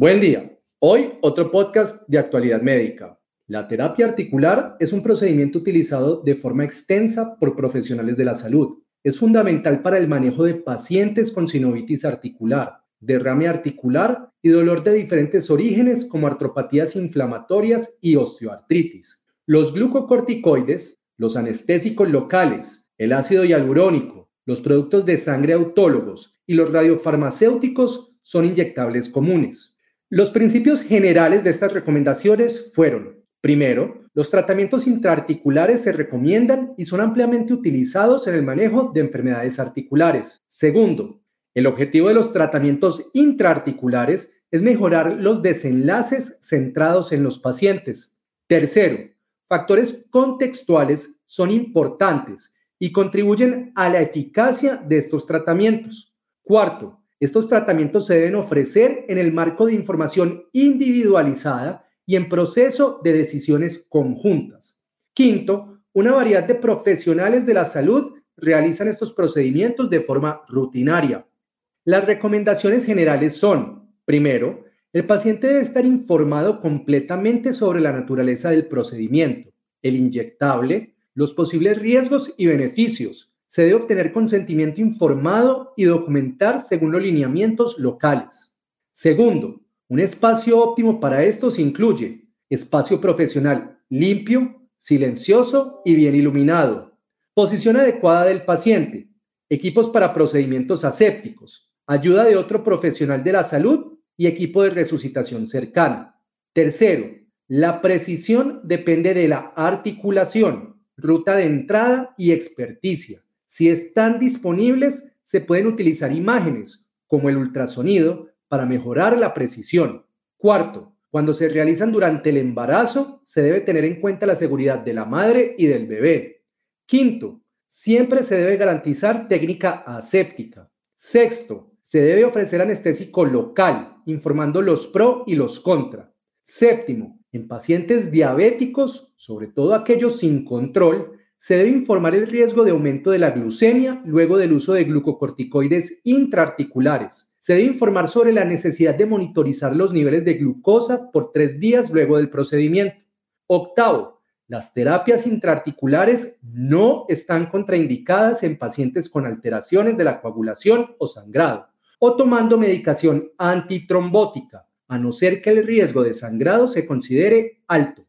Buen día. Hoy otro podcast de actualidad médica. La terapia articular es un procedimiento utilizado de forma extensa por profesionales de la salud. Es fundamental para el manejo de pacientes con sinovitis articular, derrame articular y dolor de diferentes orígenes como artropatías inflamatorias y osteoartritis. Los glucocorticoides, los anestésicos locales, el ácido hialurónico, los productos de sangre autólogos y los radiofarmacéuticos son inyectables comunes. Los principios generales de estas recomendaciones fueron Primero, los tratamientos intraarticulares se recomiendan y son ampliamente utilizados en el manejo de enfermedades articulares. Segundo, el objetivo de los tratamientos intraarticulares es mejorar los desenlaces centrados en los pacientes. Tercero, factores contextuales son importantes y contribuyen a la eficacia de estos tratamientos. Cuarto, estos tratamientos se deben ofrecer en el marco de información individualizada y en proceso de decisiones conjuntas. Quinto, una variedad de profesionales de la salud realizan estos procedimientos de forma rutinaria. Las recomendaciones generales son, primero, el paciente debe estar informado completamente sobre la naturaleza del procedimiento, el inyectable, los posibles riesgos y beneficios. Se debe obtener consentimiento informado y documentar según los lineamientos locales. Segundo, un espacio óptimo para estos incluye espacio profesional limpio, silencioso y bien iluminado, posición adecuada del paciente, equipos para procedimientos asépticos, ayuda de otro profesional de la salud y equipo de resucitación cercano. Tercero, la precisión depende de la articulación, ruta de entrada y experticia. Si están disponibles, se pueden utilizar imágenes como el ultrasonido para mejorar la precisión. Cuarto, cuando se realizan durante el embarazo, se debe tener en cuenta la seguridad de la madre y del bebé. Quinto, siempre se debe garantizar técnica aséptica. Sexto, se debe ofrecer anestésico local, informando los pro y los contra. Séptimo, en pacientes diabéticos, sobre todo aquellos sin control, se debe informar el riesgo de aumento de la glucemia luego del uso de glucocorticoides intraarticulares se debe informar sobre la necesidad de monitorizar los niveles de glucosa por tres días luego del procedimiento. Octavo, las terapias intraarticulares no están contraindicadas en pacientes con alteraciones de la coagulación o sangrado o tomando medicación antitrombótica, a no ser que el riesgo de sangrado se considere alto.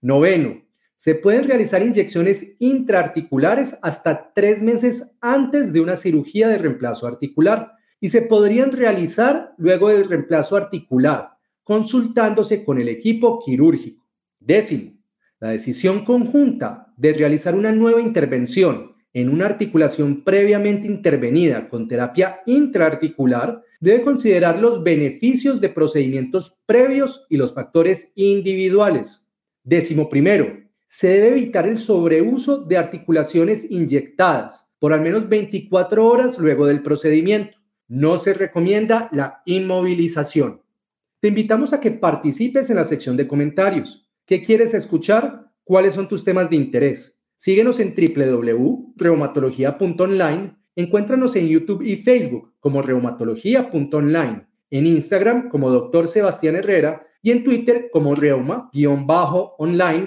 Noveno, se pueden realizar inyecciones intraarticulares hasta tres meses antes de una cirugía de reemplazo articular y se podrían realizar luego del reemplazo articular, consultándose con el equipo quirúrgico. Décimo, la decisión conjunta de realizar una nueva intervención en una articulación previamente intervenida con terapia intraarticular debe considerar los beneficios de procedimientos previos y los factores individuales. Décimo primero, se debe evitar el sobreuso de articulaciones inyectadas por al menos 24 horas luego del procedimiento. No se recomienda la inmovilización. Te invitamos a que participes en la sección de comentarios. ¿Qué quieres escuchar? ¿Cuáles son tus temas de interés? Síguenos en www.reumatología.online. Encuéntranos en YouTube y Facebook como reumatología.online, en Instagram como Dr. Sebastián Herrera y en Twitter como reuma-online-